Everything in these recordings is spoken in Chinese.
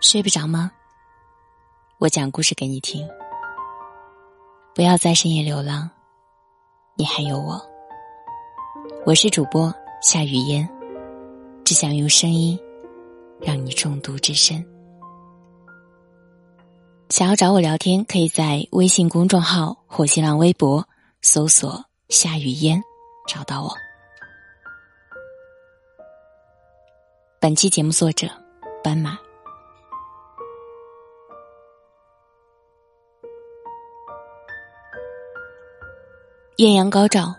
睡不着吗？我讲故事给你听。不要在深夜流浪，你还有我。我是主播夏雨嫣，只想用声音让你中毒至深。想要找我聊天，可以在微信公众号或新浪微博搜索“夏雨嫣”找到我。本期节目作者：斑马。艳阳高照，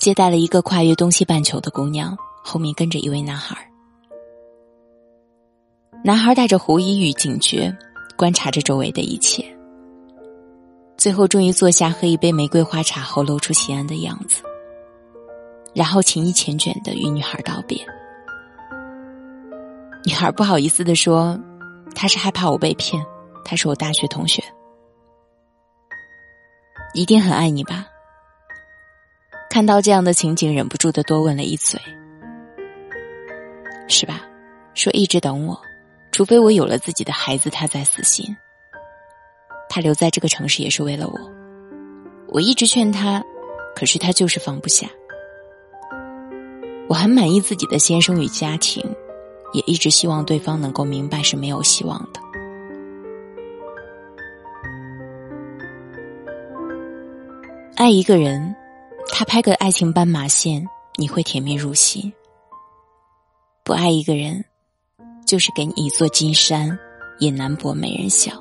接待了一个跨越东西半球的姑娘，后面跟着一位男孩。男孩带着狐疑与警觉，观察着周围的一切。最后，终于坐下喝一杯玫瑰花茶后，露出喜安的样子，然后情意缱绻的与女孩道别。女孩不好意思的说：“他是害怕我被骗，他是我大学同学，一定很爱你吧。”看到这样的情景，忍不住的多问了一嘴：“是吧？”说一直等我，除非我有了自己的孩子，他才死心。他留在这个城市也是为了我。我一直劝他，可是他就是放不下。我很满意自己的先生与家庭，也一直希望对方能够明白是没有希望的。爱一个人。他拍个爱情斑马线，你会甜蜜入心；不爱一个人，就是给你一座金山，也难博没人笑。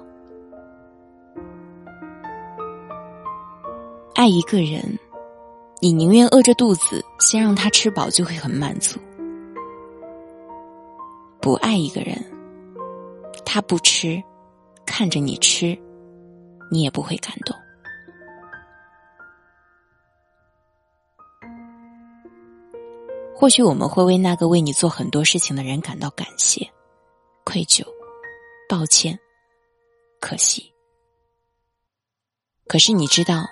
爱一个人，你宁愿饿着肚子，先让他吃饱，就会很满足；不爱一个人，他不吃，看着你吃，你也不会感动。或许我们会为那个为你做很多事情的人感到感谢、愧疚、抱歉、可惜。可是你知道，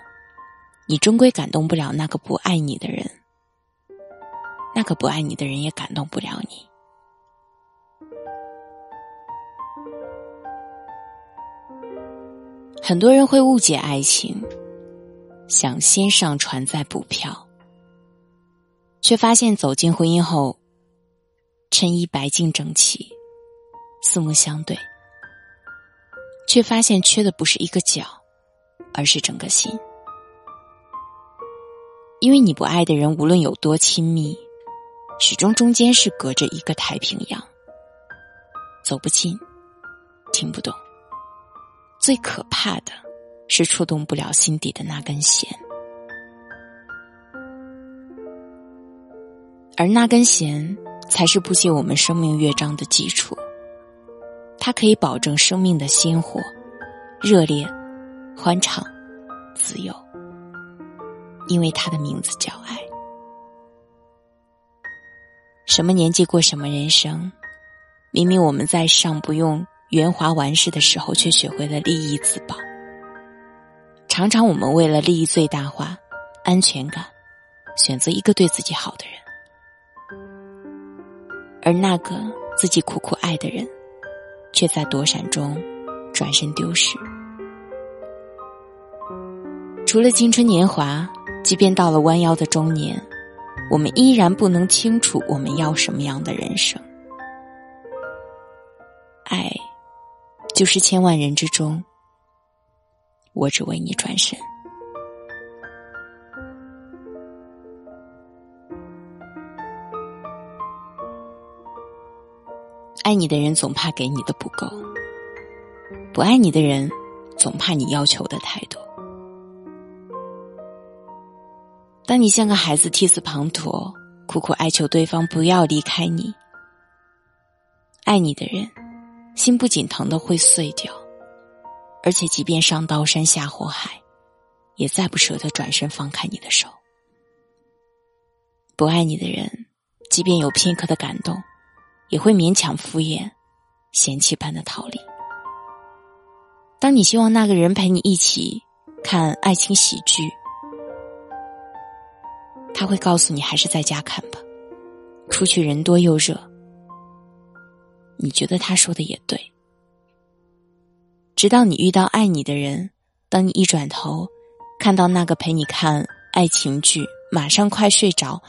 你终归感动不了那个不爱你的人，那个不爱你的人也感动不了你。很多人会误解爱情，想先上船再补票。却发现走进婚姻后，衬衣白净整齐，四目相对，却发现缺的不是一个角，而是整个心。因为你不爱的人，无论有多亲密，始终中间是隔着一个太平洋，走不近，听不懂。最可怕的是触动不了心底的那根弦。而那根弦，才是谱写我们生命乐章的基础。它可以保证生命的鲜活、热烈、欢畅、自由，因为它的名字叫爱。什么年纪过什么人生？明明我们在上不用圆滑完事的时候，却学会了利益自保。常常我们为了利益最大化、安全感，选择一个对自己好的人。而那个自己苦苦爱的人，却在躲闪中转身丢失。除了青春年华，即便到了弯腰的中年，我们依然不能清楚我们要什么样的人生。爱，就是千万人之中，我只为你转身。爱你的人总怕给你的不够，不爱你的人总怕你要求的太多。当你像个孩子涕泗滂沱，苦苦哀求对方不要离开你，爱你的人心不仅疼的会碎掉，而且即便上刀山下火海，也再不舍得转身放开你的手。不爱你的人，即便有片刻的感动。也会勉强敷衍，嫌弃般的逃离。当你希望那个人陪你一起看爱情喜剧，他会告诉你还是在家看吧，出去人多又热。你觉得他说的也对。直到你遇到爱你的人，当你一转头，看到那个陪你看爱情剧、马上快睡着，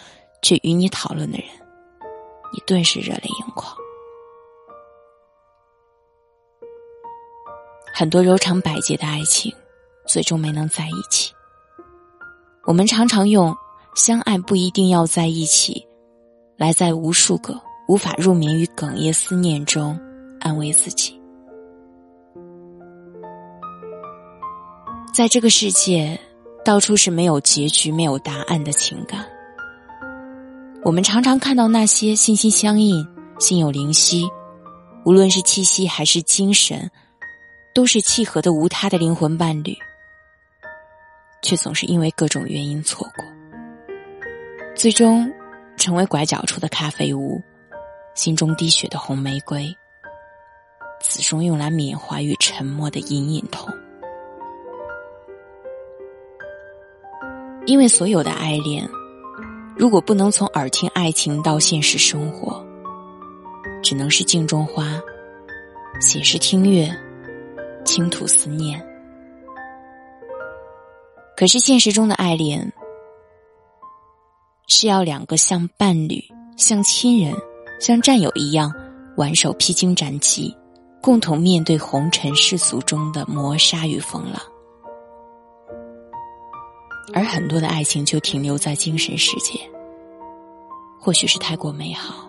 却与你讨论的人，你顿时热泪盈眶。很多柔肠百结的爱情，最终没能在一起。我们常常用“相爱不一定要在一起”，来在无数个无法入眠于哽咽思念中安慰自己。在这个世界，到处是没有结局、没有答案的情感。我们常常看到那些心心相印、心有灵犀，无论是气息还是精神，都是契合的无他的灵魂伴侣，却总是因为各种原因错过，最终成为拐角处的咖啡屋，心中滴血的红玫瑰，此生用来缅怀与沉默的隐隐痛。因为所有的爱恋，如果不能从耳听爱情到现实生活，只能是镜中花，写诗听月，倾吐思念。可是现实中的爱恋，是要两个像伴侣、像亲人、像战友一样，挽手披荆斩棘，共同面对红尘世俗中的磨砂与风浪。而很多的爱情就停留在精神世界，或许是太过美好，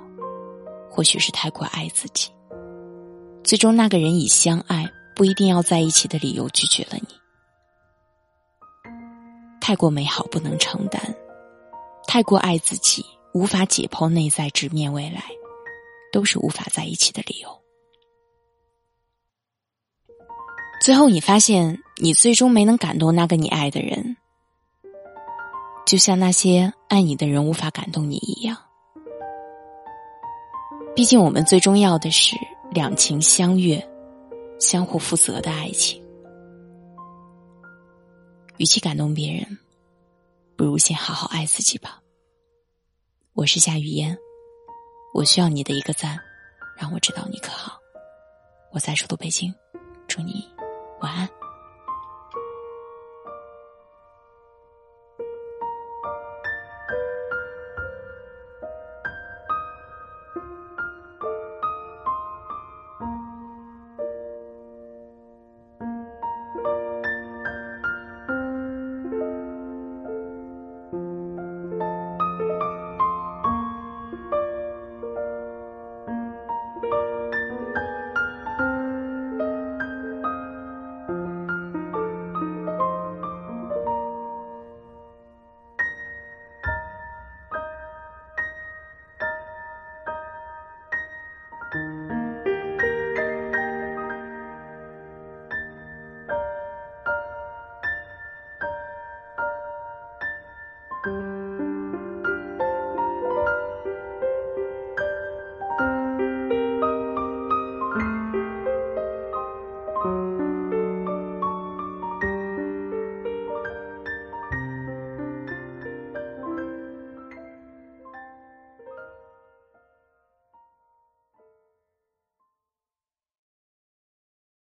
或许是太过爱自己，最终那个人以相爱不一定要在一起的理由拒绝了你。太过美好不能承担，太过爱自己无法解剖内在直面未来，都是无法在一起的理由。最后你发现，你最终没能感动那个你爱的人。就像那些爱你的人无法感动你一样，毕竟我们最重要的是两情相悦、相互负责的爱情。与其感动别人，不如先好好爱自己吧。我是夏雨嫣，我需要你的一个赞，让我知道你可好。我在首都北京，祝你晚安。